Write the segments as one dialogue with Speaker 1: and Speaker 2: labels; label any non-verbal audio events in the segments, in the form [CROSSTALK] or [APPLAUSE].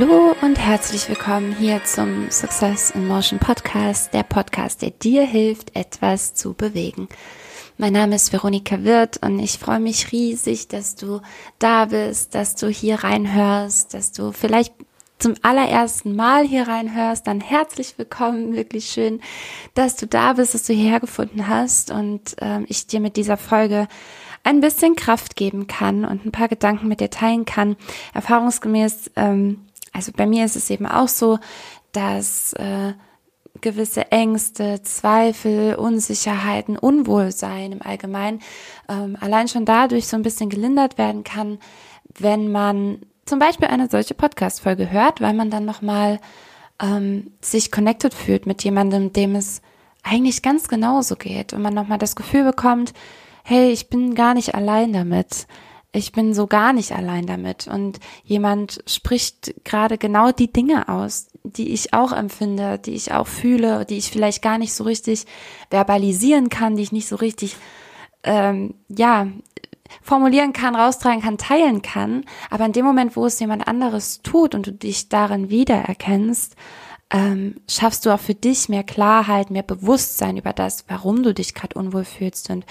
Speaker 1: Hallo und herzlich willkommen hier zum Success in Motion Podcast, der Podcast, der dir hilft, etwas zu bewegen. Mein Name ist Veronika Wirth und ich freue mich riesig, dass du da bist, dass du hier reinhörst, dass du vielleicht zum allerersten Mal hier reinhörst, dann herzlich willkommen. Wirklich schön, dass du da bist, dass du hierher gefunden hast und ähm, ich dir mit dieser Folge ein bisschen Kraft geben kann und ein paar Gedanken mit dir teilen kann. Erfahrungsgemäß, ähm, also bei mir ist es eben auch so, dass äh, gewisse Ängste, Zweifel, Unsicherheiten, Unwohlsein im Allgemeinen ähm, allein schon dadurch so ein bisschen gelindert werden kann, wenn man zum Beispiel eine solche Podcast-Folge hört, weil man dann nochmal ähm, sich connected fühlt mit jemandem, dem es eigentlich ganz genauso geht und man nochmal das Gefühl bekommt, hey, ich bin gar nicht allein damit. Ich bin so gar nicht allein damit. Und jemand spricht gerade genau die Dinge aus, die ich auch empfinde, die ich auch fühle, die ich vielleicht gar nicht so richtig verbalisieren kann, die ich nicht so richtig, ähm, ja, formulieren kann, raustragen kann, teilen kann. Aber in dem Moment, wo es jemand anderes tut und du dich darin wiedererkennst, ähm, schaffst du auch für dich mehr Klarheit, mehr Bewusstsein über das, warum du dich gerade unwohl fühlst. Und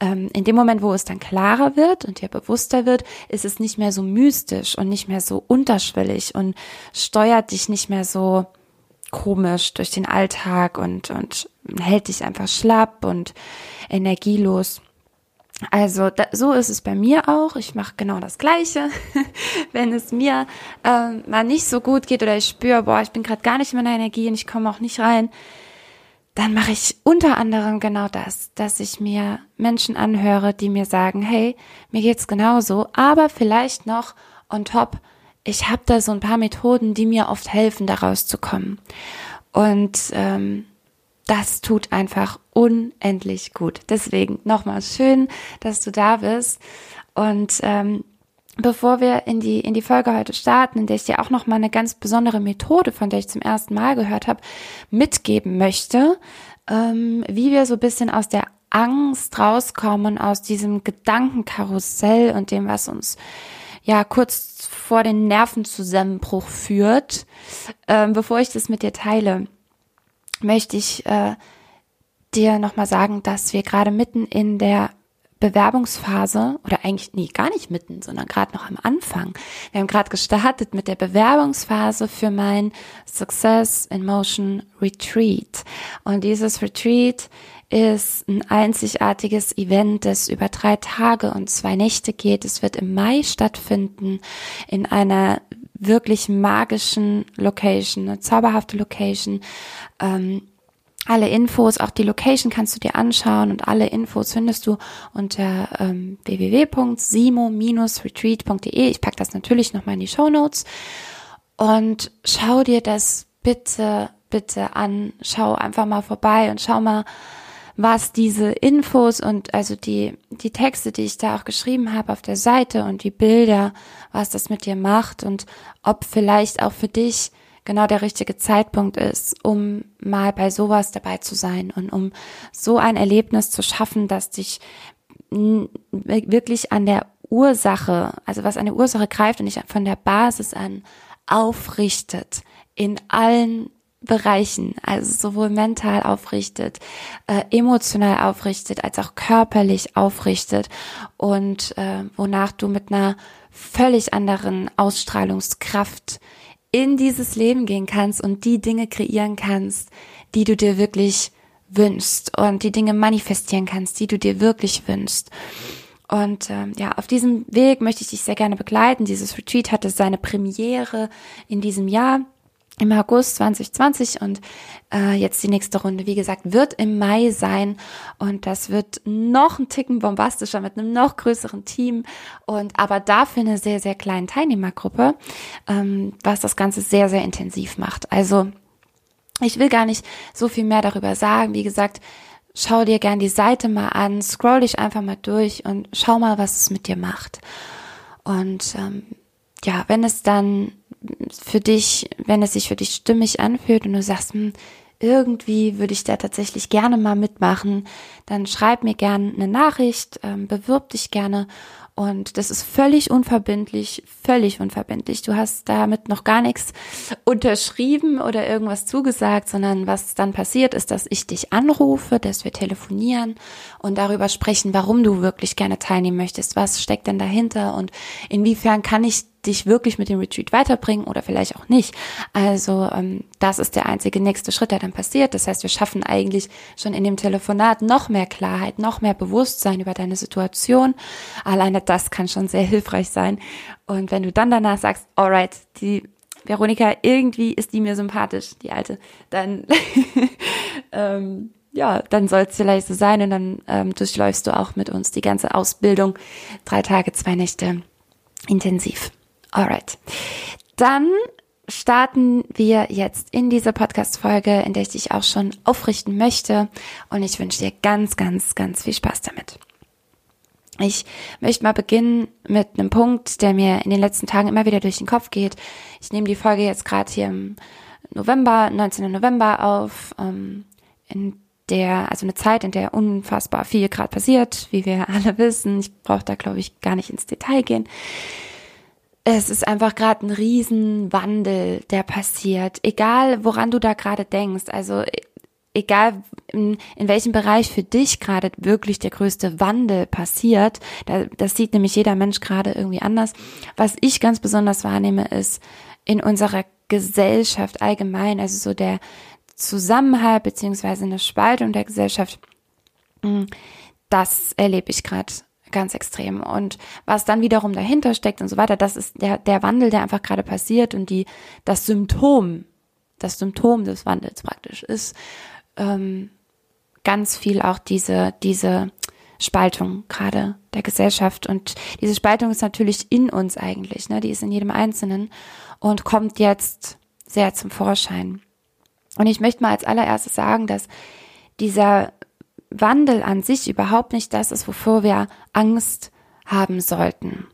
Speaker 1: ähm, in dem Moment, wo es dann klarer wird und dir bewusster wird, ist es nicht mehr so mystisch und nicht mehr so unterschwellig und steuert dich nicht mehr so komisch durch den Alltag und, und hält dich einfach schlapp und energielos. Also da, so ist es bei mir auch. Ich mache genau das Gleiche. [LAUGHS] Wenn es mir ähm, mal nicht so gut geht oder ich spüre, boah, ich bin gerade gar nicht in meiner Energie und ich komme auch nicht rein, dann mache ich unter anderem genau das, dass ich mir Menschen anhöre, die mir sagen, hey, mir geht's genauso, aber vielleicht noch on top, ich habe da so ein paar Methoden, die mir oft helfen, da rauszukommen. Und ähm, das tut einfach unendlich gut. Deswegen nochmal schön, dass du da bist. Und ähm, bevor wir in die in die Folge heute starten, in der ich dir auch nochmal eine ganz besondere Methode, von der ich zum ersten Mal gehört habe, mitgeben möchte, ähm, wie wir so ein bisschen aus der Angst rauskommen, aus diesem Gedankenkarussell und dem, was uns ja kurz vor den Nervenzusammenbruch führt, ähm, bevor ich das mit dir teile möchte ich äh, dir nochmal sagen, dass wir gerade mitten in der Bewerbungsphase oder eigentlich nee, gar nicht mitten, sondern gerade noch am Anfang. Wir haben gerade gestartet mit der Bewerbungsphase für mein Success in Motion Retreat. Und dieses Retreat ist ein einzigartiges Event, das über drei Tage und zwei Nächte geht. Es wird im Mai stattfinden in einer wirklich magischen Location, eine zauberhafte Location. Ähm, alle Infos, auch die Location kannst du dir anschauen und alle Infos findest du unter ähm, www.simo-retreat.de. Ich pack das natürlich nochmal in die Show Notes und schau dir das bitte, bitte an. Schau einfach mal vorbei und schau mal, was diese Infos und also die, die Texte, die ich da auch geschrieben habe auf der Seite und die Bilder, was das mit dir macht und ob vielleicht auch für dich genau der richtige Zeitpunkt ist, um mal bei sowas dabei zu sein und um so ein Erlebnis zu schaffen, das dich wirklich an der Ursache, also was an der Ursache greift und nicht von der Basis an aufrichtet in allen Bereichen, also sowohl mental aufrichtet, äh, emotional aufrichtet, als auch körperlich aufrichtet und äh, wonach du mit einer völlig anderen Ausstrahlungskraft in dieses Leben gehen kannst und die Dinge kreieren kannst, die du dir wirklich wünschst und die Dinge manifestieren kannst, die du dir wirklich wünschst. Und ähm, ja, auf diesem Weg möchte ich dich sehr gerne begleiten. Dieses Retreat hatte seine Premiere in diesem Jahr im August 2020 und äh, jetzt die nächste Runde, wie gesagt, wird im Mai sein und das wird noch ein Ticken bombastischer mit einem noch größeren Team und aber dafür eine sehr, sehr kleine Teilnehmergruppe, ähm, was das Ganze sehr, sehr intensiv macht. Also ich will gar nicht so viel mehr darüber sagen. Wie gesagt, schau dir gern die Seite mal an, scroll dich einfach mal durch und schau mal, was es mit dir macht. Und ähm, ja, wenn es dann für dich, wenn es sich für dich stimmig anfühlt und du sagst, hm, irgendwie würde ich da tatsächlich gerne mal mitmachen, dann schreib mir gerne eine Nachricht, ähm, bewirb dich gerne Und das ist völlig unverbindlich, völlig unverbindlich. Du hast damit noch gar nichts unterschrieben oder irgendwas zugesagt, sondern was dann passiert ist, dass ich dich anrufe, dass wir telefonieren und darüber sprechen, warum du wirklich gerne teilnehmen möchtest. Was steckt denn dahinter und inwiefern kann ich dich wirklich mit dem Retreat weiterbringen oder vielleicht auch nicht. Also ähm, das ist der einzige nächste Schritt, der dann passiert. Das heißt, wir schaffen eigentlich schon in dem Telefonat noch mehr Klarheit, noch mehr Bewusstsein über deine Situation. Alleine das kann schon sehr hilfreich sein. Und wenn du dann danach sagst, alright, die Veronika, irgendwie ist die mir sympathisch, die alte, dann [LAUGHS] ähm, ja, dann soll es vielleicht so sein und dann ähm, durchläufst du auch mit uns die ganze Ausbildung. Drei Tage, zwei Nächte intensiv. Alright. Dann starten wir jetzt in diese Podcast-Folge, in der ich dich auch schon aufrichten möchte. Und ich wünsche dir ganz, ganz, ganz viel Spaß damit. Ich möchte mal beginnen mit einem Punkt, der mir in den letzten Tagen immer wieder durch den Kopf geht. Ich nehme die Folge jetzt gerade hier im November, 19. November auf, ähm, in der, also eine Zeit, in der unfassbar viel gerade passiert, wie wir alle wissen. Ich brauche da, glaube ich, gar nicht ins Detail gehen es ist einfach gerade ein Riesenwandel, der passiert. Egal, woran du da gerade denkst. Also egal in, in welchem Bereich für dich gerade wirklich der größte Wandel passiert, da, das sieht nämlich jeder Mensch gerade irgendwie anders. Was ich ganz besonders wahrnehme, ist in unserer Gesellschaft allgemein, also so der Zusammenhalt beziehungsweise eine Spaltung der Gesellschaft, hm, das erlebe ich gerade ganz extrem. Und was dann wiederum dahinter steckt und so weiter, das ist der, der Wandel, der einfach gerade passiert und die, das Symptom, das Symptom des Wandels praktisch ist ähm, ganz viel auch diese, diese Spaltung gerade der Gesellschaft. Und diese Spaltung ist natürlich in uns eigentlich, ne? Die ist in jedem Einzelnen und kommt jetzt sehr zum Vorschein. Und ich möchte mal als allererstes sagen, dass dieser Wandel an sich überhaupt nicht das ist, wovor wir Angst haben sollten.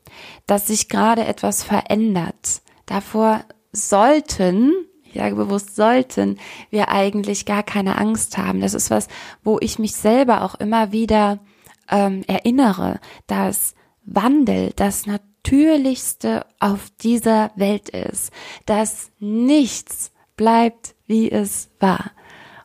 Speaker 1: Dass sich gerade etwas verändert. Davor sollten, ich sage bewusst sollten, wir eigentlich gar keine Angst haben. Das ist was, wo ich mich selber auch immer wieder ähm, erinnere, dass Wandel das Natürlichste auf dieser Welt ist, dass nichts bleibt, wie es war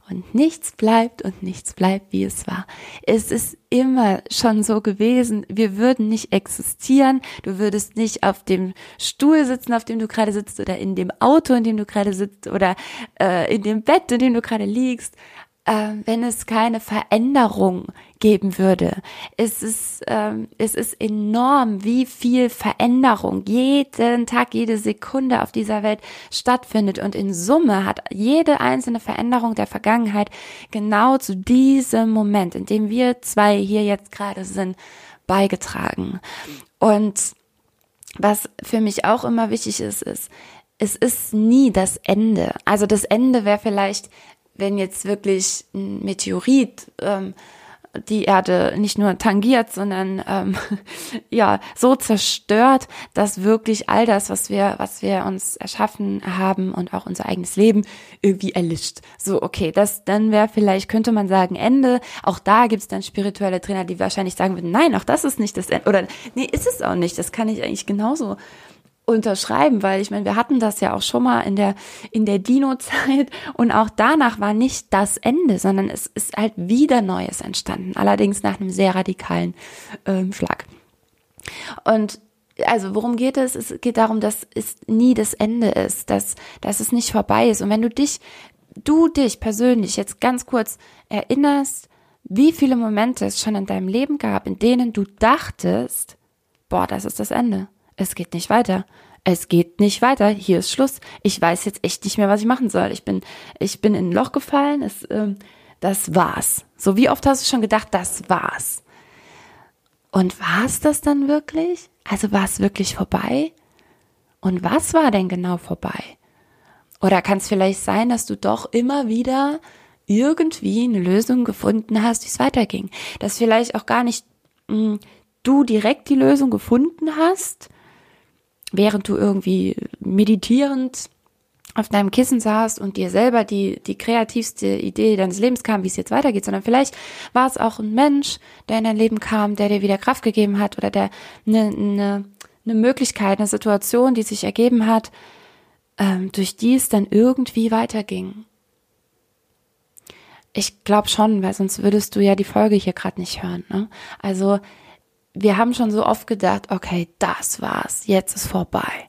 Speaker 1: und nichts bleibt und nichts bleibt, wie es war. Es ist immer schon so gewesen, wir würden nicht existieren, du würdest nicht auf dem Stuhl sitzen, auf dem du gerade sitzt oder in dem Auto, in dem du gerade sitzt oder äh, in dem Bett, in dem du gerade liegst äh, wenn es keine Veränderung geben würde. Es ist, ähm, es ist enorm, wie viel Veränderung jeden Tag, jede Sekunde auf dieser Welt stattfindet. Und in Summe hat jede einzelne Veränderung der Vergangenheit genau zu diesem Moment, in dem wir zwei hier jetzt gerade sind, beigetragen. Und was für mich auch immer wichtig ist, ist, es ist nie das Ende. Also das Ende wäre vielleicht wenn jetzt wirklich ein Meteorit ähm, die Erde nicht nur tangiert, sondern ähm, [LAUGHS] ja so zerstört, dass wirklich all das, was wir, was wir uns erschaffen haben und auch unser eigenes Leben irgendwie erlischt. So, okay, das dann wäre vielleicht, könnte man sagen, Ende. Auch da gibt es dann spirituelle Trainer, die wahrscheinlich sagen würden, nein, auch das ist nicht das Ende. Oder nee, ist es auch nicht. Das kann ich eigentlich genauso unterschreiben, weil ich meine, wir hatten das ja auch schon mal in der in der Dino-Zeit und auch danach war nicht das Ende, sondern es ist halt wieder Neues entstanden, allerdings nach einem sehr radikalen ähm, Schlag. Und also worum geht es? Es geht darum, dass es nie das Ende ist, dass, dass es nicht vorbei ist. Und wenn du dich, du dich persönlich jetzt ganz kurz erinnerst, wie viele Momente es schon in deinem Leben gab, in denen du dachtest, boah, das ist das Ende es geht nicht weiter. Es geht nicht weiter. Hier ist Schluss. Ich weiß jetzt echt nicht mehr, was ich machen soll. Ich bin, ich bin in ein Loch gefallen. Es, ähm, das war's. So wie oft hast du schon gedacht, das war's? Und war es das dann wirklich? Also war es wirklich vorbei? Und was war denn genau vorbei? Oder kann es vielleicht sein, dass du doch immer wieder irgendwie eine Lösung gefunden hast, wie es weiterging? Dass vielleicht auch gar nicht mh, hm, du direkt die Lösung gefunden hast, während du irgendwie meditierend auf deinem Kissen saßt und dir selber die, die kreativste Idee deines Lebens kam, wie es jetzt weitergeht, sondern vielleicht war es auch ein Mensch, der in dein Leben kam, der dir wieder Kraft gegeben hat oder der eine, eine, eine Möglichkeit, eine Situation, die sich ergeben hat, ähm, durch die es dann irgendwie weiterging. Ich glaube schon, weil sonst würdest du ja die Folge hier gerade nicht hören. Ne? Also wir haben schon so oft gedacht, okay, das war's, jetzt ist vorbei.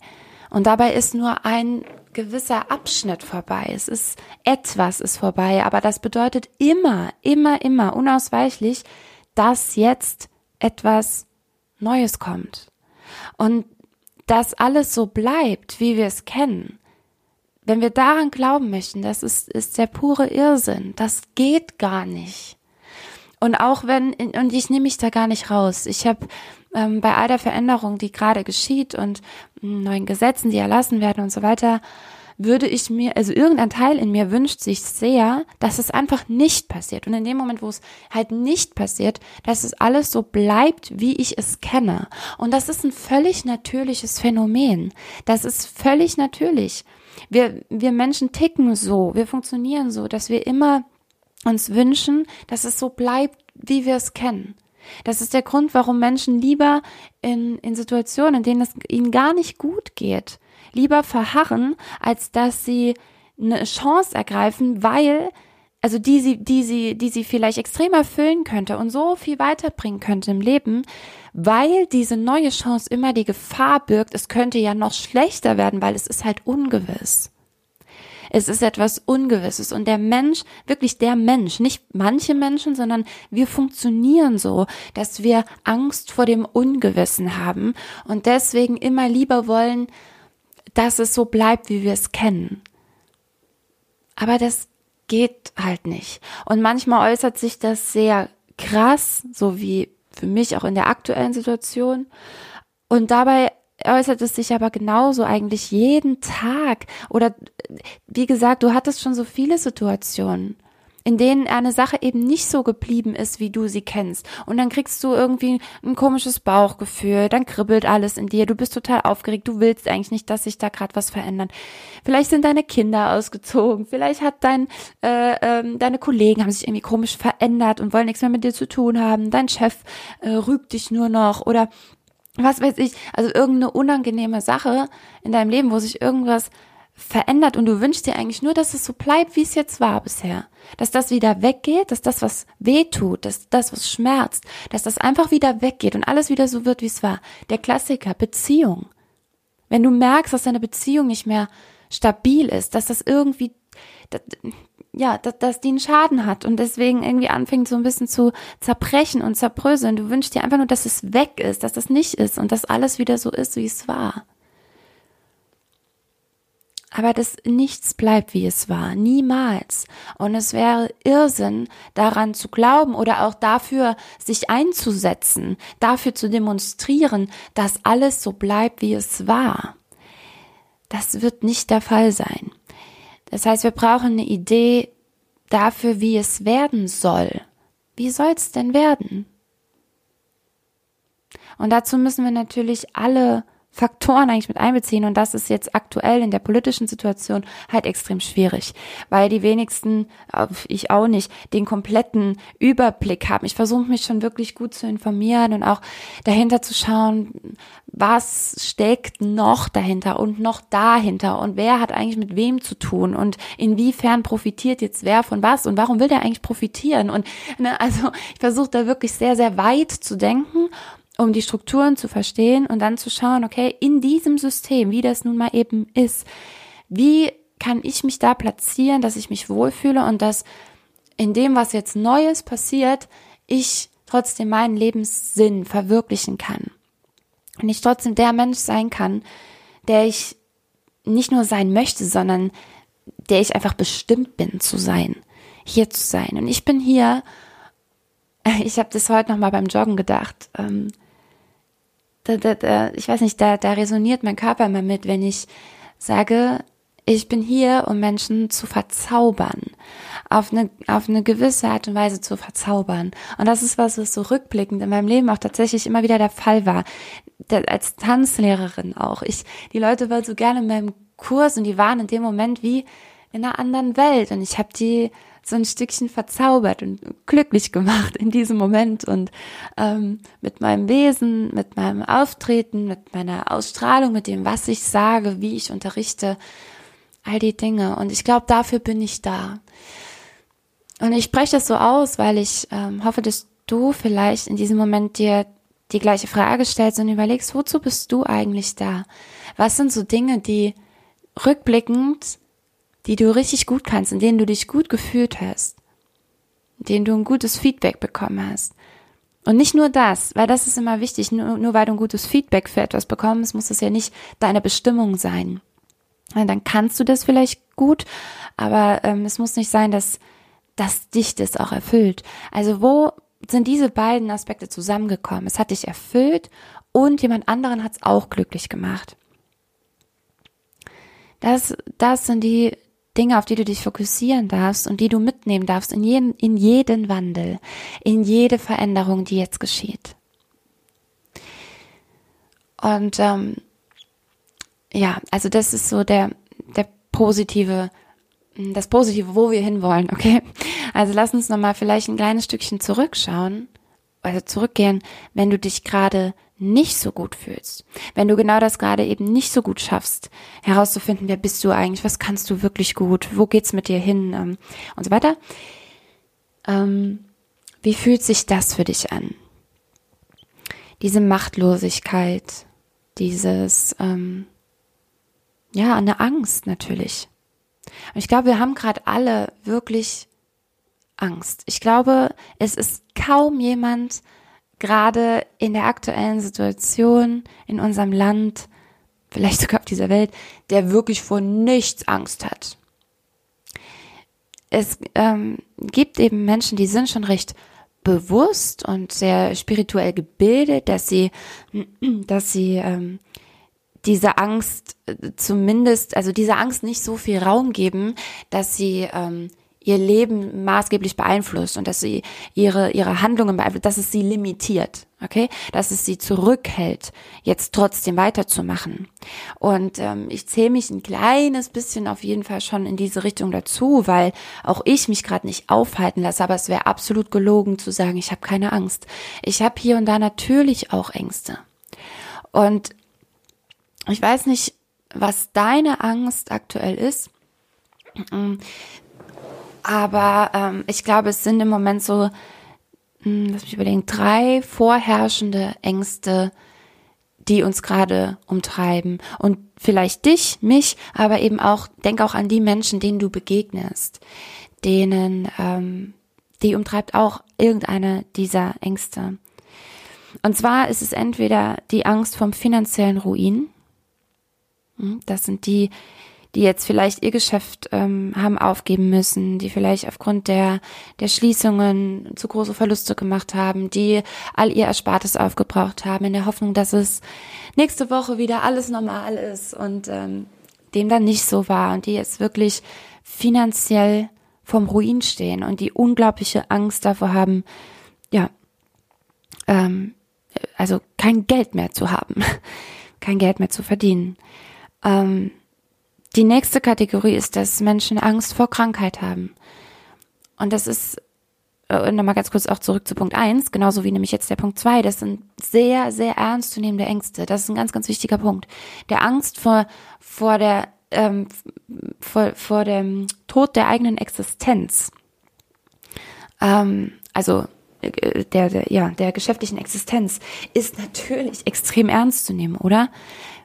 Speaker 1: Und dabei ist nur ein gewisser Abschnitt vorbei. Es ist etwas ist vorbei, aber das bedeutet immer, immer, immer unausweichlich, dass jetzt etwas Neues kommt. Und dass alles so bleibt, wie wir es kennen. Wenn wir daran glauben möchten, das ist, ist der pure Irrsinn. Das geht gar nicht. Und auch wenn, und ich nehme mich da gar nicht raus. Ich habe ähm, bei all der Veränderung, die gerade geschieht und neuen Gesetzen, die erlassen werden und so weiter, würde ich mir, also irgendein Teil in mir wünscht sich sehr, dass es einfach nicht passiert. Und in dem Moment, wo es halt nicht passiert, dass es alles so bleibt, wie ich es kenne. Und das ist ein völlig natürliches Phänomen. Das ist völlig natürlich. Wir, wir Menschen ticken so, wir funktionieren so, dass wir immer uns wünschen, dass es so bleibt, wie wir es kennen. Das ist der Grund, warum Menschen lieber in, in Situationen, in denen es ihnen gar nicht gut geht, lieber verharren, als dass sie eine Chance ergreifen, weil also die sie, die sie, die sie vielleicht extrem erfüllen könnte und so viel weiterbringen könnte im Leben, weil diese neue Chance immer die Gefahr birgt, es könnte ja noch schlechter werden, weil es ist halt ungewiss. Es ist etwas Ungewisses und der Mensch, wirklich der Mensch, nicht manche Menschen, sondern wir funktionieren so, dass wir Angst vor dem Ungewissen haben und deswegen immer lieber wollen, dass es so bleibt, wie wir es kennen. Aber das geht halt nicht. Und manchmal äußert sich das sehr krass, so wie für mich auch in der aktuellen Situation. Und dabei äußert es sich aber genauso eigentlich jeden Tag. Oder wie gesagt, du hattest schon so viele Situationen in denen eine Sache eben nicht so geblieben ist, wie du sie kennst. Und dann kriegst du irgendwie ein komisches Bauchgefühl, dann kribbelt alles in dir, du bist total aufgeregt, du willst eigentlich nicht, dass sich da gerade was verändert. Vielleicht sind deine Kinder ausgezogen, vielleicht hat dein, äh, ähm, deine Kollegen haben sich irgendwie komisch verändert und wollen nichts mehr mit dir zu tun haben, dein Chef äh, rügt dich nur noch oder was weiß ich, also irgendeine unangenehme Sache in deinem Leben, wo sich irgendwas verändert und du wünschst dir eigentlich nur, dass es so bleibt, wie es jetzt war bisher. Dass das wieder weggeht, dass das, was weh tut, dass das, was schmerzt, dass das einfach wieder weggeht und alles wieder so wird, wie es war. Der Klassiker, Beziehung. Wenn du merkst, dass deine Beziehung nicht mehr stabil ist, dass das irgendwie, ja, dass, dass die einen Schaden hat und deswegen irgendwie anfängt so ein bisschen zu zerbrechen und zerbröseln. Du wünschst dir einfach nur, dass es weg ist, dass das nicht ist und dass alles wieder so ist, wie es war. Aber dass nichts bleibt, wie es war. Niemals. Und es wäre Irrsinn, daran zu glauben oder auch dafür sich einzusetzen, dafür zu demonstrieren, dass alles so bleibt, wie es war. Das wird nicht der Fall sein. Das heißt, wir brauchen eine Idee dafür, wie es werden soll. Wie soll es denn werden? Und dazu müssen wir natürlich alle Faktoren eigentlich mit einbeziehen und das ist jetzt aktuell in der politischen Situation halt extrem schwierig, weil die wenigsten, ich auch nicht, den kompletten Überblick haben. Ich versuche mich schon wirklich gut zu informieren und auch dahinter zu schauen, was steckt noch dahinter und noch dahinter und wer hat eigentlich mit wem zu tun und inwiefern profitiert jetzt wer von was und warum will der eigentlich profitieren und ne, also ich versuche da wirklich sehr sehr weit zu denken um die Strukturen zu verstehen und dann zu schauen, okay, in diesem System, wie das nun mal eben ist, wie kann ich mich da platzieren, dass ich mich wohlfühle und dass in dem, was jetzt Neues passiert, ich trotzdem meinen Lebenssinn verwirklichen kann. Und ich trotzdem der Mensch sein kann, der ich nicht nur sein möchte, sondern der ich einfach bestimmt bin zu sein, hier zu sein. Und ich bin hier, [LAUGHS] ich habe das heute nochmal beim Joggen gedacht, ähm, da, da, da, ich weiß nicht, da, da resoniert mein Körper immer mit, wenn ich sage, ich bin hier, um Menschen zu verzaubern, auf eine, auf eine gewisse Art und Weise zu verzaubern. Und das ist was, was so rückblickend in meinem Leben auch tatsächlich immer wieder der Fall war. als Tanzlehrerin auch. Ich, die Leute wollen so gerne in meinem Kurs und die waren in dem Moment wie in einer anderen Welt und ich habe die so ein Stückchen verzaubert und glücklich gemacht in diesem Moment und ähm, mit meinem Wesen, mit meinem Auftreten, mit meiner Ausstrahlung, mit dem, was ich sage, wie ich unterrichte, all die Dinge. Und ich glaube, dafür bin ich da. Und ich spreche das so aus, weil ich ähm, hoffe, dass du vielleicht in diesem Moment dir die gleiche Frage stellst und überlegst, wozu bist du eigentlich da? Was sind so Dinge, die rückblickend die du richtig gut kannst, in denen du dich gut gefühlt hast, in denen du ein gutes Feedback bekommen hast. Und nicht nur das, weil das ist immer wichtig, nur, nur weil du ein gutes Feedback für etwas bekommst, muss das ja nicht deine Bestimmung sein. Dann kannst du das vielleicht gut, aber ähm, es muss nicht sein, dass, dass dich das auch erfüllt. Also wo sind diese beiden Aspekte zusammengekommen? Es hat dich erfüllt und jemand anderen hat es auch glücklich gemacht. Das, das sind die, Dinge, auf die du dich fokussieren darfst und die du mitnehmen darfst in jeden, in jeden Wandel, in jede Veränderung, die jetzt geschieht. Und ähm, ja, also das ist so der, der positive, das Positive, wo wir hinwollen, okay? Also lass uns nochmal vielleicht ein kleines Stückchen zurückschauen, also zurückgehen, wenn du dich gerade nicht so gut fühlst, wenn du genau das gerade eben nicht so gut schaffst, herauszufinden, wer bist du eigentlich, was kannst du wirklich gut, wo geht's mit dir hin ähm, und so weiter. Ähm, wie fühlt sich das für dich an? Diese Machtlosigkeit, dieses, ähm, ja, eine Angst natürlich. Und ich glaube, wir haben gerade alle wirklich Angst. Ich glaube, es ist kaum jemand, gerade in der aktuellen Situation in unserem Land, vielleicht sogar auf dieser Welt, der wirklich vor nichts Angst hat. Es ähm, gibt eben Menschen, die sind schon recht bewusst und sehr spirituell gebildet, dass sie, [CLEARS THROAT] dass sie ähm, diese Angst äh, zumindest, also dieser Angst nicht so viel Raum geben, dass sie ähm, ihr Leben maßgeblich beeinflusst und dass sie ihre, ihre Handlungen beeinflusst, dass es sie limitiert, okay? Dass es sie zurückhält, jetzt trotzdem weiterzumachen. Und ähm, ich zähle mich ein kleines bisschen auf jeden Fall schon in diese Richtung dazu, weil auch ich mich gerade nicht aufhalten lasse, aber es wäre absolut gelogen zu sagen, ich habe keine Angst. Ich habe hier und da natürlich auch Ängste. Und ich weiß nicht, was deine Angst aktuell ist. Aber ähm, ich glaube, es sind im Moment so, mh, hm, lass mich überlegen, drei vorherrschende Ängste, die uns gerade umtreiben. Und vielleicht dich, mich, aber eben auch, denk auch an die Menschen, denen du begegnest, denen, ähm, die umtreibt auch irgendeine dieser Ängste. Und zwar ist es entweder die Angst vom finanziellen Ruin. Hm, das sind die, die jetzt vielleicht ihr Geschäft ähm, haben aufgeben müssen, die vielleicht aufgrund der, der Schließungen zu große Verluste gemacht haben, die all ihr Erspartes aufgebraucht haben, in der Hoffnung, dass es nächste Woche wieder alles normal ist und ähm, dem dann nicht so war und die jetzt wirklich finanziell vom Ruin stehen und die unglaubliche Angst davor haben, ja, ähm, also kein Geld mehr zu haben, [LAUGHS] kein Geld mehr zu verdienen. Ähm, die nächste Kategorie ist, dass Menschen Angst vor Krankheit haben. Und das ist, äh, nochmal ganz kurz auch zurück zu Punkt eins, genauso wie nämlich jetzt der Punkt zwei. das sind sehr, sehr ernstzunehmende Ängste. Das ist ein ganz, ganz wichtiger Punkt. Der Angst vor, vor der, ähm, vor, vor dem Tod der eigenen Existenz. Ähm, also, äh, der, der, ja, der geschäftlichen Existenz ist natürlich [LAUGHS] extrem ernst zu nehmen, oder?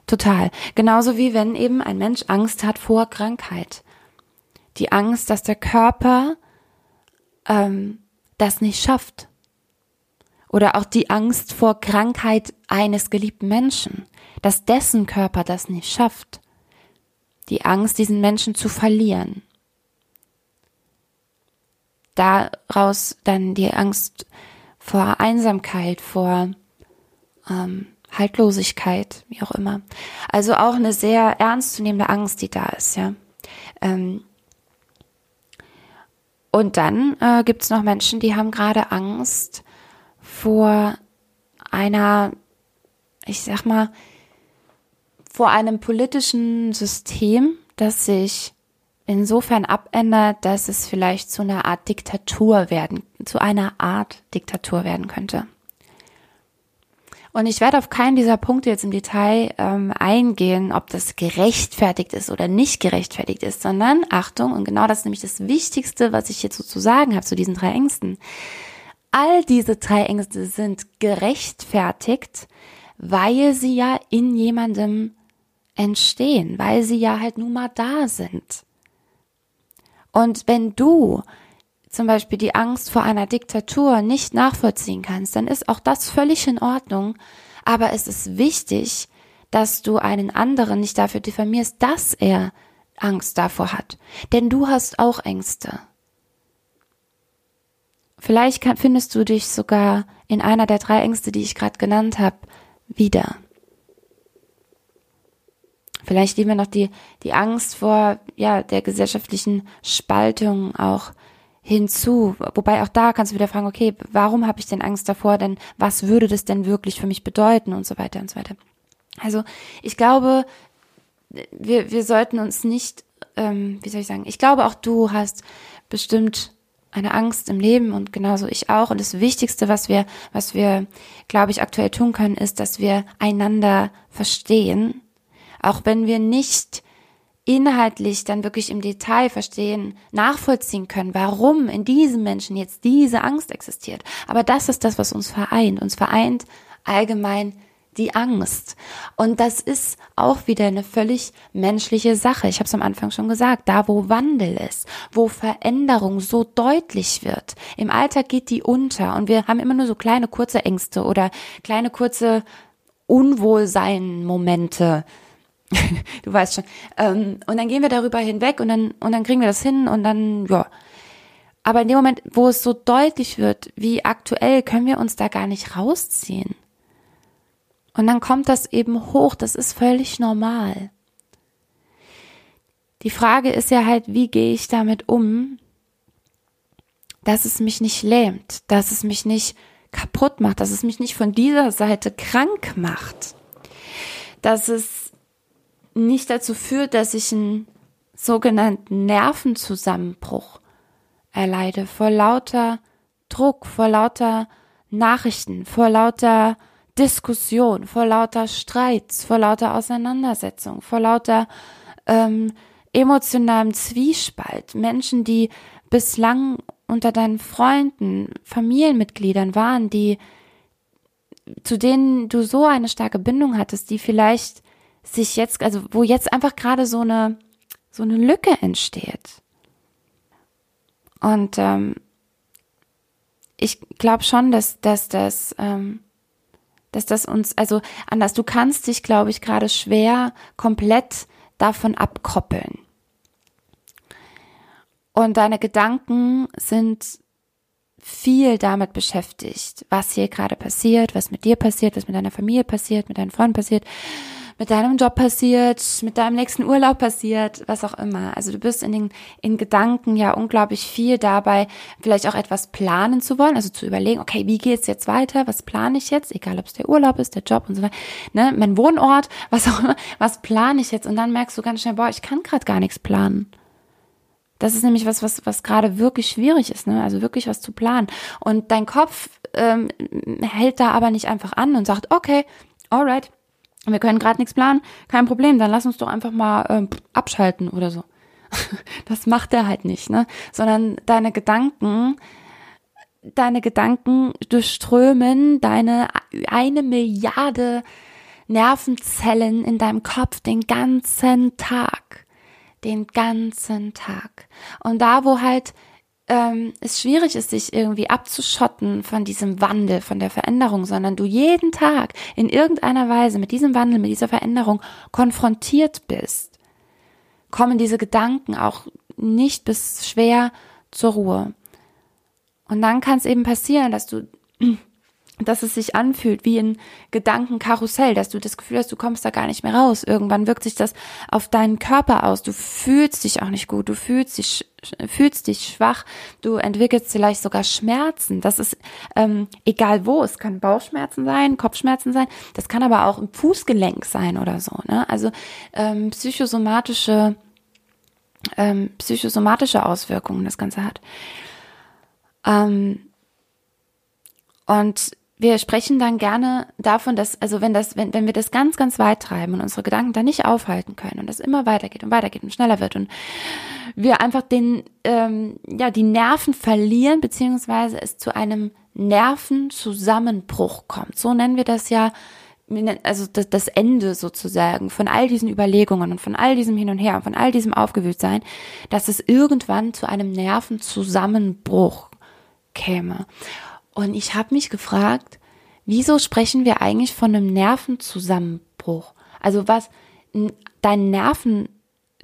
Speaker 1: Total. Genauso wie wenn eben ein Mensch Angst hat vor Krankheit. Die Angst, dass der Körper ähm, das nicht schafft. Oder auch die Angst vor Krankheit eines geliebten Menschen, dass dessen Körper das nicht schafft. Die Angst, diesen Menschen zu verlieren. Daraus dann die Angst vor Einsamkeit, vor ähm, Haltlosigkeit, wie auch immer. Also auch eine sehr ernstzunehmende Angst, die da ist, ja. Ähm und dann äh, gibt es noch Menschen, die haben gerade Angst vor einer, ich sag mal, vor einem politischen System, das sich insofern abändert, dass es vielleicht zu einer Art Diktatur werden, zu einer Art Diktatur werden könnte. Und ich werde auf keinen dieser Punkte jetzt im Detail ähm, eingehen, ob das gerechtfertigt ist oder nicht gerechtfertigt ist, sondern Achtung, und genau das ist nämlich das Wichtigste, was ich so zu sagen habe zu diesen drei Ängsten. All diese drei Ängste sind gerechtfertigt, weil sie ja in jemandem entstehen, weil sie ja halt nun mal da sind. Und wenn du zum Beispiel die Angst vor einer Diktatur nicht nachvollziehen kannst, dann ist auch das völlig in Ordnung. Aber es ist wichtig, dass du einen anderen nicht dafür diffamierst, dass er Angst davor hat. Denn du hast auch Ängste. Vielleicht kann, findest du dich sogar in einer der drei Ängste, die ich gerade genannt habe, wieder. Vielleicht nehmen wir noch die, die Angst vor ja, der gesellschaftlichen Spaltung auch hinzu. Wobei auch da kannst du wieder fragen, okay, warum habe ich denn Angst davor? Denn was würde das denn wirklich für mich bedeuten und so weiter und so weiter. Also ich glaube, wir, wir sollten uns nicht, ähm, wie soll ich sagen, ich glaube auch du hast bestimmt eine Angst im Leben und genauso ich auch. Und das Wichtigste, was wir, was wir, glaube ich, aktuell tun können, ist, dass wir einander verstehen, auch wenn wir nicht inhaltlich dann wirklich im Detail verstehen, nachvollziehen können, warum in diesem Menschen jetzt diese Angst existiert. Aber das ist das, was uns vereint. Uns vereint allgemein die Angst. Und das ist auch wieder eine völlig menschliche Sache. Ich habe es am Anfang schon gesagt, da wo Wandel ist, wo Veränderung so deutlich wird. Im Alltag geht die unter und wir haben immer nur so kleine kurze Ängste oder kleine kurze Unwohlsein-Momente [LAUGHS] du weißt schon. Ähm, und dann gehen wir darüber hinweg und dann, und dann kriegen wir das hin und dann, ja. Aber in dem Moment, wo es so deutlich wird, wie aktuell, können wir uns da gar nicht rausziehen. Und dann kommt das eben hoch, das ist völlig normal. Die Frage ist ja halt, wie gehe ich damit um, dass es mich nicht lähmt, dass es mich nicht kaputt macht, dass es mich nicht von dieser Seite krank macht, dass es nicht dazu führt, dass ich einen sogenannten Nervenzusammenbruch erleide vor lauter Druck, vor lauter Nachrichten, vor lauter Diskussion, vor lauter Streits, vor lauter Auseinandersetzung, vor lauter ähm, emotionalem Zwiespalt. Menschen, die bislang unter deinen Freunden, Familienmitgliedern waren, die zu denen du so eine starke Bindung hattest, die vielleicht sich jetzt, also wo jetzt einfach gerade so eine, so eine Lücke entsteht. Und ähm, ich glaube schon, dass, dass das, ähm, dass das uns, also anders, du kannst dich, glaube ich, gerade schwer komplett davon abkoppeln. Und deine Gedanken sind viel damit beschäftigt, was hier gerade passiert, was mit dir passiert, was mit deiner Familie passiert, mit deinen Freunden passiert, mit deinem Job passiert, mit deinem nächsten Urlaub passiert, was auch immer. Also du bist in den in Gedanken ja unglaublich viel dabei, vielleicht auch etwas planen zu wollen, also zu überlegen, okay, wie geht's jetzt weiter? Was plane ich jetzt? Egal, ob es der Urlaub ist, der Job und so weiter, ne, mein Wohnort, [LAUGHS] was auch immer, was plane ich jetzt? Und dann merkst du ganz schnell, boah, ich kann gerade gar nichts planen. Das ist nämlich was, was, was gerade wirklich schwierig ist, ne? Also wirklich was zu planen. Und dein Kopf ähm, hält da aber nicht einfach an und sagt, okay, alright, wir können gerade nichts planen, kein Problem, dann lass uns doch einfach mal äh, abschalten oder so. [LAUGHS] Das macht er halt nicht, ne? Sondern deine Gedanken, deine Gedanken durchströmen deine eine Milliarde Nervenzellen in deinem Kopf den ganzen Tag. Den ganzen Tag. Und da, wo halt ähm, es schwierig ist, sich irgendwie abzuschotten von diesem Wandel, von der Veränderung, sondern du jeden Tag in irgendeiner Weise mit diesem Wandel, mit dieser Veränderung konfrontiert bist, kommen diese Gedanken auch nicht bis schwer zur Ruhe. Und dann kann es eben passieren, dass du dass es sich anfühlt wie ein Gedankenkarussell, dass du das Gefühl hast, du kommst da gar nicht mehr raus. Irgendwann wirkt sich das auf deinen Körper aus. Du fühlst dich auch nicht gut, du fühlst dich, fühlst dich schwach, du entwickelst vielleicht sogar Schmerzen. Das ist ähm, egal wo, es kann Bauchschmerzen sein, Kopfschmerzen sein, das kann aber auch im Fußgelenk sein oder so. Ne? Also ähm, psychosomatische ähm, psychosomatische Auswirkungen das Ganze hat. Ähm, und wir sprechen dann gerne davon, dass, also wenn das, wenn, wenn wir das ganz, ganz weit treiben und unsere Gedanken da nicht aufhalten können und das immer weitergeht und weitergeht und schneller wird und wir einfach den, ähm, ja, die Nerven verlieren, beziehungsweise es zu einem Nervenzusammenbruch kommt. So nennen wir das ja, also das, das Ende sozusagen von all diesen Überlegungen und von all diesem Hin und Her und von all diesem Aufgewühltsein, dass es irgendwann zu einem Nervenzusammenbruch käme. Und ich habe mich gefragt, wieso sprechen wir eigentlich von einem Nervenzusammenbruch? Also was, dein Nerven,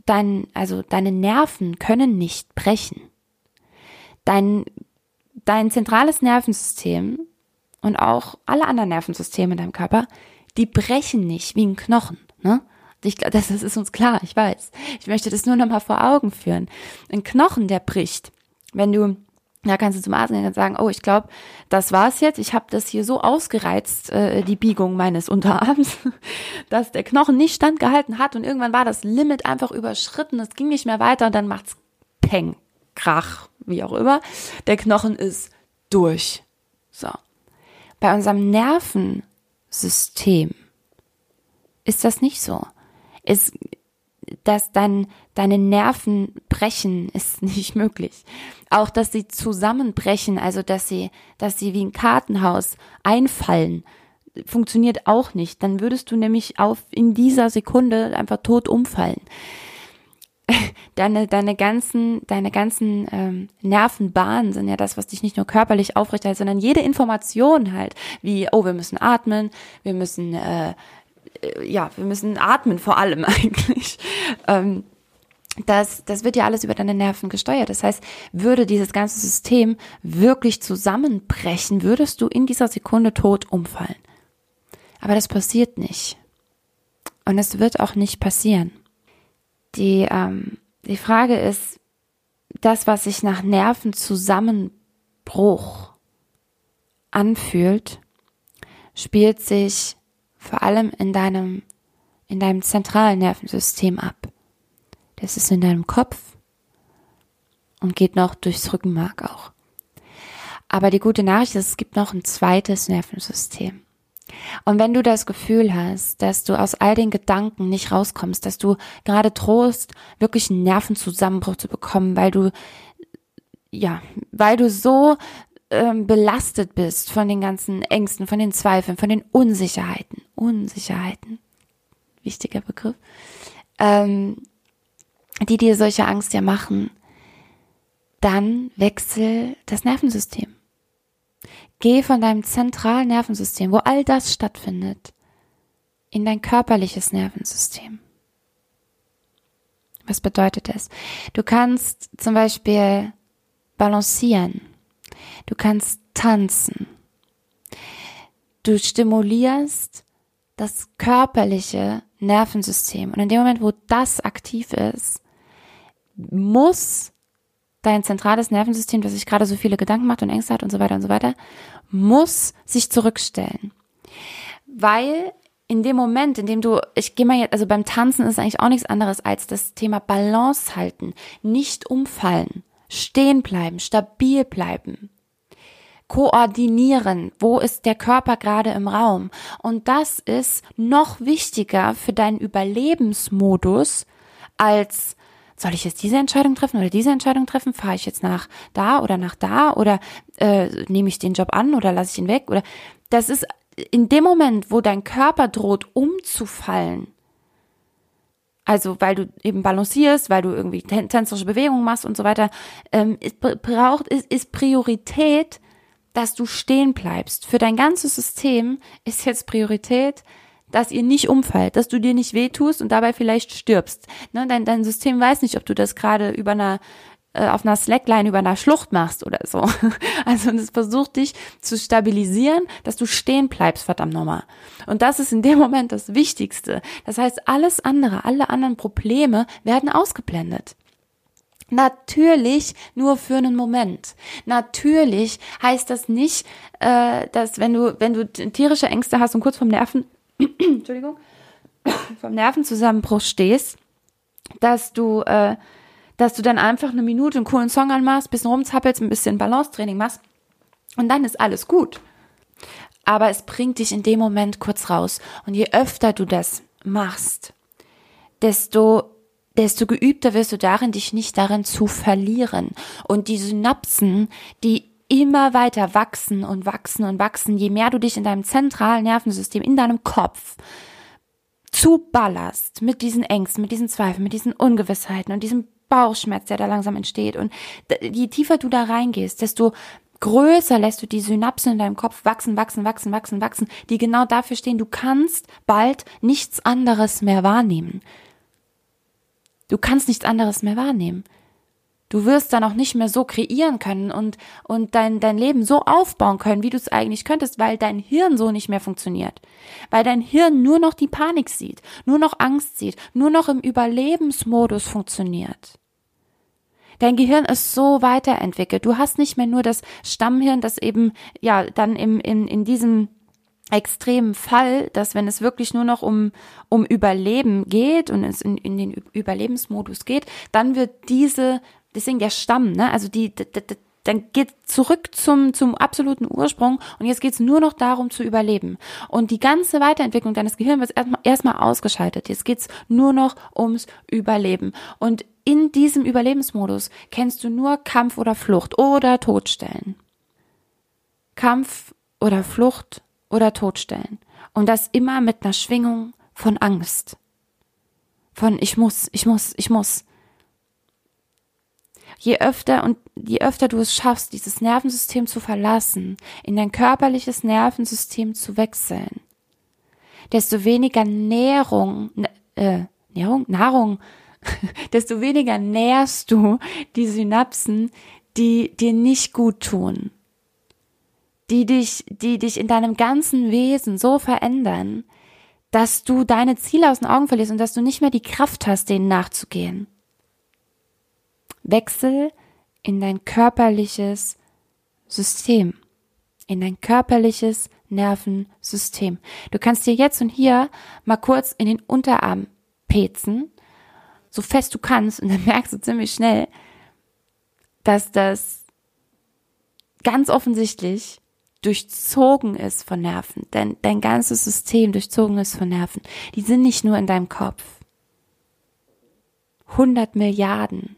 Speaker 1: dein, also deine Nerven können nicht brechen. Dein, dein zentrales Nervensystem und auch alle anderen Nervensysteme in deinem Körper, die brechen nicht wie ein Knochen, ne? Ich, das, das ist uns klar, ich weiß. Ich möchte das nur noch mal vor Augen führen. Ein Knochen, der bricht, wenn du da kannst du zum Arzt sagen, oh, ich glaube, das war's jetzt. Ich habe das hier so ausgereizt, äh, die Biegung meines Unterarms, [LAUGHS] dass der Knochen nicht standgehalten hat und irgendwann war das Limit einfach überschritten. Es ging nicht mehr weiter und dann macht's Peng, Krach, wie auch immer. Der Knochen ist durch. So. Bei unserem Nervensystem ist das nicht so. Es dass dein, deine Nerven brechen, ist [LAUGHS] nicht möglich. Auch, dass sie zusammenbrechen, also dass sie, dass sie wie ein Kartenhaus einfallen, funktioniert auch nicht. Dann würdest du nämlich auf in dieser Sekunde einfach tot umfallen. [LAUGHS] Deine, deine ganzen, deine ganzen ähm, Nervenbahnen sind ja das, was dich nicht nur körperlich aufrechterhält, sondern jede Information halt, wie, oh, wir müssen atmen, wir müssen äh, äh, ja, wir müssen atmen vor allem [LAUGHS] eigentlich. Ähm, das, das wird ja alles über deine Nerven gesteuert. Das heißt, würde dieses ganze System wirklich zusammenbrechen, würdest du in dieser Sekunde tot umfallen. Aber das passiert nicht. Und es wird auch nicht passieren. Die, ähm, die Frage ist, das, was sich nach Nervenzusammenbruch anfühlt, spielt sich vor allem in deinem, in deinem zentralen Nervensystem ab. Das ist in deinem Kopf und geht noch durchs Rückenmark auch. Aber die gute Nachricht ist, es gibt noch ein zweites Nervensystem. Und wenn du das Gefühl hast, dass du aus all den Gedanken nicht rauskommst, dass du gerade drohst, wirklich einen Nervenzusammenbruch zu bekommen, weil du, ja, weil du so ähm, belastet bist von den ganzen Ängsten, von den Zweifeln, von den Unsicherheiten, Unsicherheiten, wichtiger Begriff, ähm, die dir solche Angst ja machen, dann wechsel das Nervensystem. Geh von deinem zentralen Nervensystem, wo all das stattfindet, in dein körperliches Nervensystem. Was bedeutet das? Du kannst zum Beispiel balancieren. Du kannst tanzen. Du stimulierst das körperliche Nervensystem. Und in dem Moment, wo das aktiv ist, muss dein zentrales Nervensystem, das sich gerade so viele Gedanken macht und Ängste hat und so weiter und so weiter, muss sich zurückstellen. Weil in dem Moment, in dem du, ich gehe mal jetzt, also beim Tanzen ist eigentlich auch nichts anderes als das Thema Balance halten, nicht umfallen, stehen bleiben, stabil bleiben koordinieren, wo ist der Körper gerade im Raum. Und das ist noch wichtiger für deinen Überlebensmodus als soll ich jetzt diese Entscheidung treffen oder diese Entscheidung treffen? Fahre ich jetzt nach da oder nach da oder äh, nehme ich den Job an oder lasse ich ihn weg? Oder das ist in dem Moment, wo dein Körper droht umzufallen, also weil du eben balancierst, weil du irgendwie tänzerische Bewegungen machst und so weiter, ähm, ist, braucht, ist, ist Priorität dass du stehen bleibst. Für dein ganzes System ist jetzt Priorität, dass ihr nicht umfällt, dass du dir nicht wehtust und dabei vielleicht stirbst. Ne? Dein, dein System weiß nicht, ob du das gerade über einer äh, auf einer Slackline über einer Schlucht machst oder so. [LAUGHS] Also das versucht dich zu stabilisieren, dass du stehen bleibst, verdammt nochmal. Und das ist in dem Moment das Wichtigste. Das heißt, alles andere, alle anderen Probleme werden ausgeblendet. Natürlich nur für einen Moment. Natürlich heißt das nicht, äh, dass wenn du, wenn du tierische Ängste hast und kurz vom Nerven, Entschuldigung, [COUGHS] vom Nervenzusammenbruch stehst, dass du, äh, dass du dann einfach eine Minute einen coolen Song anmachst, bisschen rumzappelst, ein bisschen Balancetraining machst und dann ist alles gut. Aber es bringt dich in dem Moment kurz raus. Und je öfter du das machst, desto desto geübter wirst du darin, dich nicht darin zu verlieren. Und die Synapsen, die immer weiter wachsen und wachsen und wachsen, je mehr du dich in deinem zentralen Nervensystem, in deinem Kopf zuballerst mit diesen Ängsten, mit diesen Zweifeln, mit diesen Ungewissheiten und diesem Bauchschmerz, der da langsam entsteht. Und je tiefer du da reingehst, desto größer lässt du die Synapsen in deinem Kopf wachsen, wachsen, wachsen, wachsen, wachsen, die genau dafür stehen, du kannst bald nichts anderes mehr wahrnehmen. Du kannst nichts anderes mehr wahrnehmen. Du wirst dann auch nicht mehr so kreieren können und, und dein, dein Leben so aufbauen können, wie du es eigentlich könntest, weil dein Hirn so nicht mehr funktioniert. Weil dein Hirn nur noch die Panik sieht, nur noch Angst sieht, nur noch im Überlebensmodus funktioniert. Dein Gehirn ist so weiterentwickelt. Du hast nicht mehr nur das Stammhirn, das eben, ja, dann im, in, in diesem extremen Fall, dass wenn es wirklich nur noch um, um Überleben geht und es in, in den Überlebensmodus geht, dann wird diese, deswegen der Stamm, ne, also die, die, die dann geht zurück zum, zum absoluten Ursprung und jetzt geht's nur noch darum zu überleben. Und die ganze Weiterentwicklung deines Gehirns wird erstmal erstmal ausgeschaltet. Jetzt geht's nur noch ums Überleben. Und in diesem Überlebensmodus kennst du nur Kampf oder Flucht oder Todstellen. Kampf oder Flucht oder totstellen. Und das immer mit einer Schwingung von Angst. Von ich muss, ich muss, ich muss. Je öfter und je öfter du es schaffst, dieses Nervensystem zu verlassen, in dein körperliches Nervensystem zu wechseln, desto weniger Nährung, äh, Nährung, Nahrung, [LAUGHS] desto weniger nährst du die Synapsen, die dir nicht gut tun die dich, die dich in deinem ganzen Wesen so verändern, dass du deine Ziele aus den Augen verlierst und dass du nicht mehr die Kraft hast, denen nachzugehen. Wechsel in dein körperliches System, in dein körperliches Nervensystem. Du kannst dir jetzt und hier mal kurz in den Unterarm pezen, so fest du kannst, und dann [LAUGHS] merkst du ziemlich schnell, dass das ganz offensichtlich durchzogen ist von Nerven, dein, dein ganzes System durchzogen ist von Nerven, die sind nicht nur in deinem Kopf. 100 Milliarden.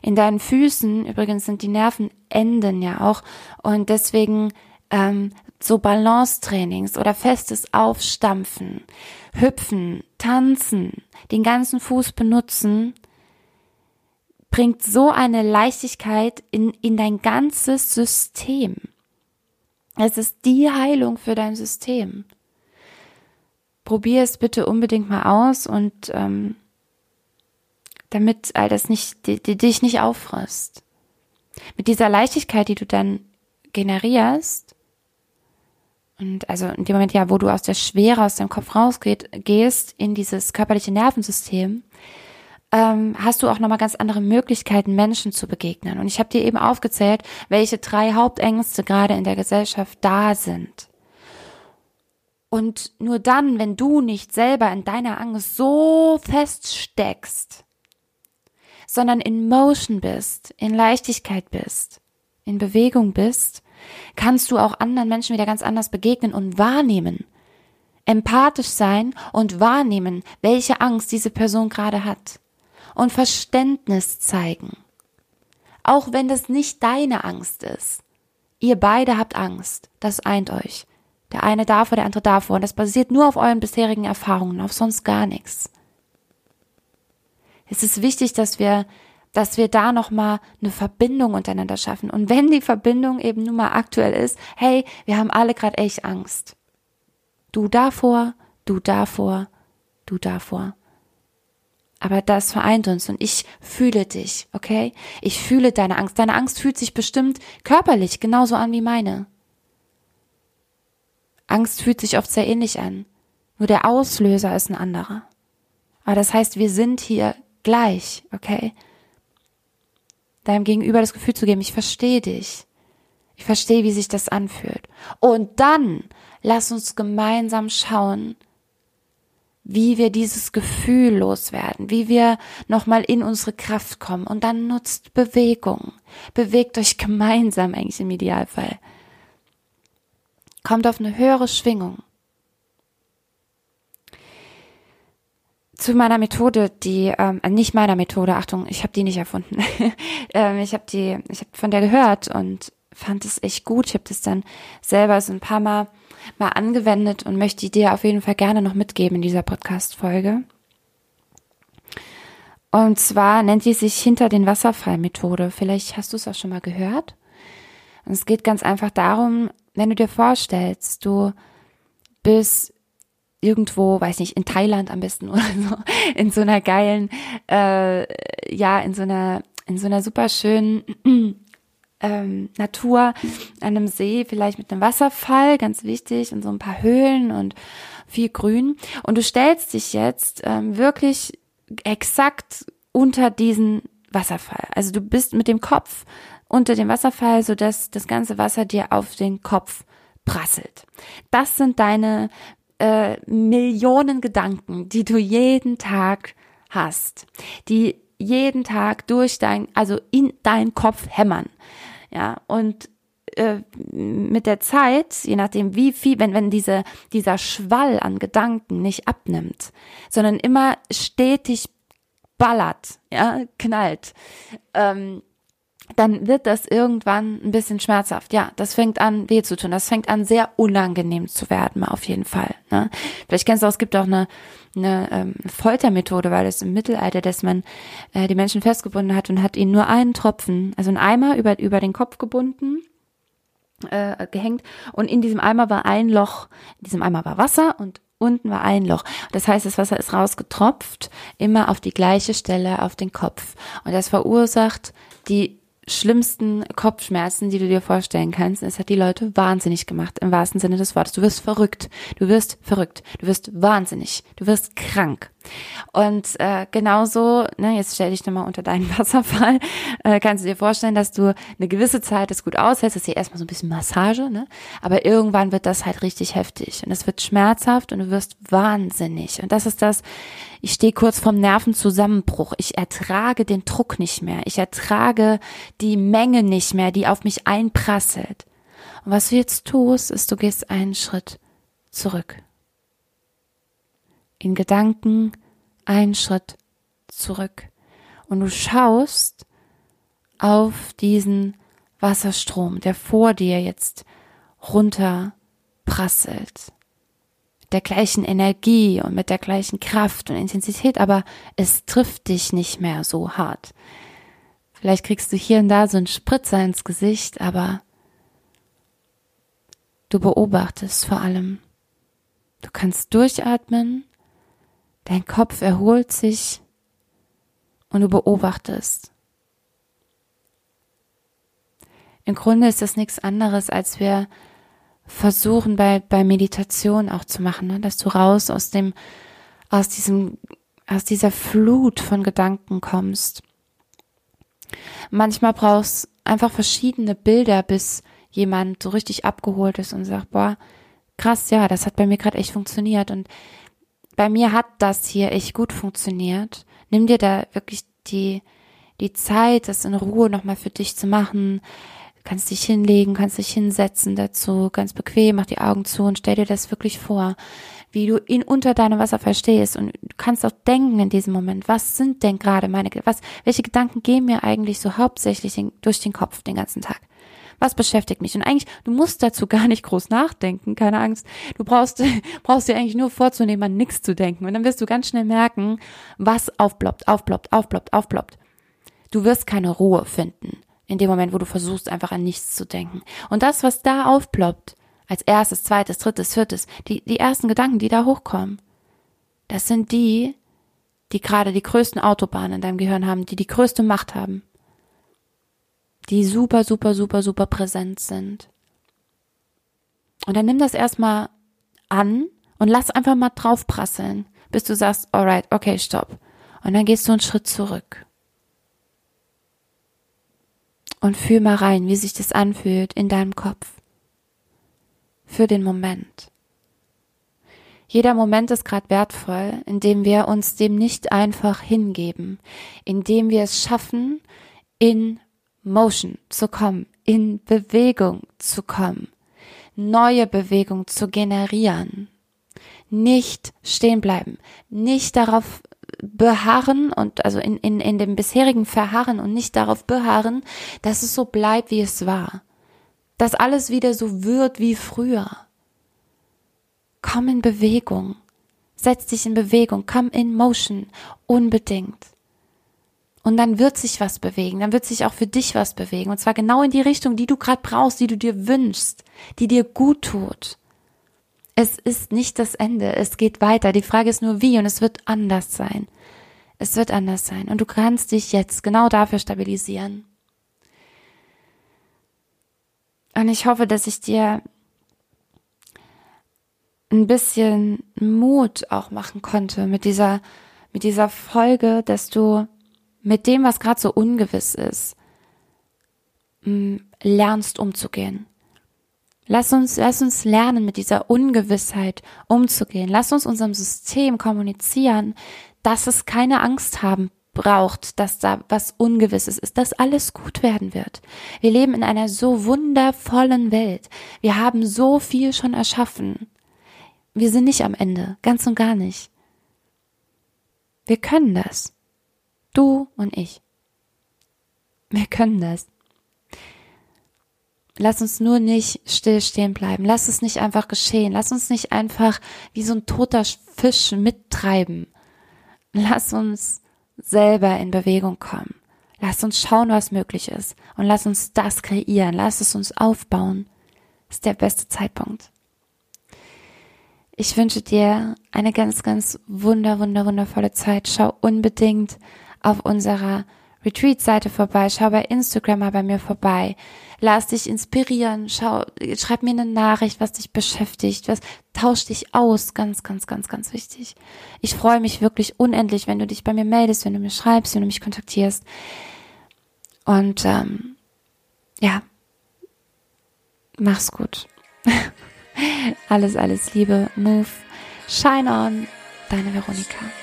Speaker 1: In deinen Füßen übrigens sind die Nervenenden ja auch und deswegen ähm, so Balancetrainings oder festes Aufstampfen, Hüpfen, Tanzen, den ganzen Fuß benutzen, bringt so eine Leichtigkeit in, in dein ganzes System. Es ist die Heilung für dein System. Probier es bitte unbedingt mal aus und ähm, damit all das nicht, die, die dich nicht auffrisst. Mit dieser Leichtigkeit, die du dann generierst, und also in dem Moment ja, wo du aus der Schwere aus deinem Kopf rausgehst in dieses körperliche Nervensystem, ähm, hast du auch nochmal ganz andere Möglichkeiten, Menschen zu begegnen. Und ich habe dir eben aufgezählt, welche drei Hauptängste gerade in der Gesellschaft da sind. Und nur dann, wenn du nicht selber in deiner Angst so feststeckst, sondern in Motion bist, in Leichtigkeit bist, in Bewegung bist, kannst du auch anderen Menschen wieder ganz anders begegnen und wahrnehmen, empathisch sein und wahrnehmen, welche Angst diese Person gerade hat und Verständnis zeigen. Auch wenn das nicht deine Angst ist. Ihr beide habt Angst. Das eint euch. Der eine davor, der andere davor. Und das basiert nur auf euren bisherigen Erfahrungen, auf sonst gar nichts. Es ist wichtig, dass wir, dass wir da nochmal eine Verbindung untereinander schaffen. Und wenn die Verbindung eben nun mal aktuell ist, hey, wir haben alle gerade echt Angst. Du davor, du davor, du davor. aber das vereint uns und ich fühle dich, okay? Ich fühle deine Angst. Deine Angst fühlt sich bestimmt körperlich genauso an wie meine. Angst fühlt sich oft sehr ähnlich an. Nur der Auslöser ist ein anderer. Aber das heißt, wir sind hier gleich, okay? Deinem Gegenüber das Gefühl zu geben, ich verstehe dich. Ich verstehe, wie sich das anfühlt. Und dann lass uns gemeinsam schauen, wie wir dieses Gefühl loswerden, wie wir nochmal in unsere Kraft kommen. Und dann nutzt Bewegung. Bewegt euch gemeinsam eigentlich im Idealfall. Kommt auf eine höhere Schwingung. Zu meiner Methode, die ähm, äh, nicht meiner Methode, Achtung, ich habe die nicht erfunden. [LAUGHS] ähm, ich habe die, ich habe von der gehört und fand es echt gut. Ich habe das dann selber so ein paar Mal mal angewendet und möchte die dir auf jeden Fall gerne noch mitgeben in dieser Podcast-Folge. Und zwar nennt die sich hinter den Wasserfall-Methode. Vielleicht hast du es auch schon mal gehört. Und es geht ganz einfach darum, wenn du dir vorstellst, du bist irgendwo, weiß nicht, in Thailand am besten [LAUGHS] oder so, in so einer geilen, äh, ja, in so einer, in so einer super schönen [CLEARS THROAT] ähm, Natur, an einem See, vielleicht mit einem Wasserfall, ganz wichtig, und so ein paar Höhlen und viel Grün. Und du stellst dich jetzt ähm, wirklich exakt unter diesen Wasserfall. Also du bist mit dem Kopf unter dem Wasserfall, so dass das ganze Wasser dir auf den Kopf prasselt. Das sind deine äh, Millionen Gedanken, die du jeden Tag hast, die jeden Tag durch dein, also in dein Kopf hämmern. Ja, und äh, mit der Zeit, je nachdem wie viel, wenn, wenn diese, dieser Schwall an Gedanken nicht abnimmt, sondern immer stetig ballert, ja, knallt, ähm, dann wird das irgendwann ein bisschen schmerzhaft. Ja, das fängt an weh zu tun. Das fängt an sehr unangenehm zu werden, auf jeden Fall. Ne? Vielleicht kennst du auch, es gibt auch eine, eine ähm, Foltermethode, weil es im Mittelalter, dass man äh, die Menschen festgebunden hat und hat ihnen nur einen Tropfen, also einen Eimer über, über den Kopf gebunden, äh, gehängt und in diesem Eimer war ein Loch, in diesem Eimer war Wasser und unten war ein Loch. Das heißt, das Wasser ist rausgetropft, immer auf die gleiche Stelle auf den Kopf. Und das verursacht die schlimmsten Kopfschmerzen, die du dir vorstellen kannst. Es hat die Leute wahnsinnig gemacht, im wahrsten Sinne des Wortes. Du wirst verrückt. Du wirst verrückt. Du wirst wahnsinnig. Du wirst krank. Und äh, genauso, ne, jetzt stell dich nochmal unter deinen [LAUGHS] Wasserfall, äh, kannst du dir vorstellen, dass du eine gewisse Zeit das gut aushältst. Das ist ja erstmal so ein bisschen Massage, ne? Aber irgendwann wird das halt richtig heftig und es wird schmerzhaft und du wirst wahnsinnig. Und das ist das, ich stehe kurz vorm Nervenzusammenbruch. Ich ertrage den Druck nicht mehr. Ich ertrage die Menge nicht mehr, die auf mich einprasselt. Und was du jetzt tust, ist, du gehst einen Schritt zurück. In Gedanken einen Schritt zurück. Und du schaust auf diesen Wasserstrom, der vor dir jetzt runter prasselt der gleichen Energie und mit der gleichen Kraft und Intensität, aber es trifft dich nicht mehr so hart. Vielleicht kriegst du hier und da so einen Spritzer ins Gesicht, aber du beobachtest vor allem. Du kannst durchatmen, dein Kopf erholt sich und du beobachtest. Im Grunde ist das nichts anderes, als wir versuchen bei, bei Meditation auch zu machen, ne? dass du raus aus dem, aus diesem, aus dieser Flut von Gedanken kommst. Manchmal brauchst einfach verschiedene Bilder, bis jemand so richtig abgeholt ist und sagt, boah, krass, ja, das hat bei mir gerade echt funktioniert und bei mir hat das hier echt gut funktioniert. Nimm dir da wirklich die, die Zeit, das in Ruhe nochmal für dich zu machen kannst dich hinlegen, kannst dich hinsetzen dazu, ganz bequem, mach die Augen zu und stell dir das wirklich vor, wie du ihn unter deinem Wasser verstehst und du kannst auch denken in diesem Moment, was sind denn gerade meine, was, welche Gedanken gehen mir eigentlich so hauptsächlich den, durch den Kopf den ganzen Tag? Was beschäftigt mich? Und eigentlich, du musst dazu gar nicht groß nachdenken, keine Angst. Du brauchst, [LAUGHS] brauchst dir eigentlich nur vorzunehmen, an nichts zu denken. Und dann wirst du ganz schnell merken, was aufploppt, aufploppt, aufploppt, aufploppt. Du wirst keine Ruhe finden in dem Moment, wo du versuchst, einfach an nichts zu denken. Und das, was da aufploppt, als erstes, zweites, drittes, viertes, die, die ersten Gedanken, die da hochkommen, das sind die, die gerade die größten Autobahnen in deinem Gehirn haben, die die größte Macht haben, die super, super, super, super präsent sind. Und dann nimm das erstmal an und lass einfach mal draufprasseln, bis du sagst, alright, okay, stopp. Und dann gehst du einen Schritt zurück. Und fühl mal rein, wie sich das anfühlt in deinem Kopf. Für den Moment. Jeder Moment ist gerade wertvoll, indem wir uns dem nicht einfach hingeben, indem wir es schaffen, in Motion zu kommen, in Bewegung zu kommen, neue Bewegung zu generieren. Nicht stehen bleiben, nicht darauf beharren und also in, in, in dem bisherigen Verharren und nicht darauf beharren, dass es so bleibt, wie es war. Dass alles wieder so wird wie früher. Komm in Bewegung. Setz dich in Bewegung. Come in motion. Unbedingt. Und dann wird sich was bewegen. Dann wird sich auch für dich was bewegen. Und zwar genau in die Richtung, die du gerade brauchst, die du dir wünschst, die dir gut tut. Es ist nicht das Ende. Es geht weiter. Die Frage ist nur wie und es wird anders sein. Es wird anders sein. Und du kannst dich jetzt genau dafür stabilisieren. Und ich hoffe, dass ich dir ein bisschen Mut auch machen konnte mit dieser, mit dieser Folge, dass du mit dem, was gerade so ungewiss ist, mm, lernst umzugehen. Lass uns, lass uns lernen, mit dieser Ungewissheit umzugehen. Lass uns unserem System kommunizieren, dass es keine Angst haben braucht, dass da was Ungewisses ist, dass alles gut werden wird. Wir leben in einer so wundervollen Welt. Wir haben so viel schon erschaffen. Wir sind nicht am Ende, ganz und gar nicht. Wir können das. Du und ich. Wir können das. Lass uns nur nicht still stehen bleiben. Lass es nicht einfach geschehen. Lass uns nicht einfach wie so ein toter Fisch mittreiben. Lass uns selber in Bewegung kommen. Lass uns schauen, was möglich ist. Und lass uns das kreieren. Lass es uns aufbauen. Das ist der beste Zeitpunkt. Ich wünsche dir eine ganz, ganz wunder, wunder, wundervolle Zeit. Schau unbedingt auf unserer Retreat-Seite vorbei. Schau bei Instagram mal bei mir vorbei. Lass dich inspirieren. Schau, schreib mir eine Nachricht, was dich beschäftigt. Was, tausch dich aus. Ganz, ganz, ganz, ganz wichtig. Ich freue mich wirklich unendlich, wenn du dich bei mir meldest, wenn du mir schreibst, wenn du mich kontaktierst. Und, ähm, ja. Mach's gut. [LAUGHS] alles, alles Liebe, Move, Shine On, deine Veronika.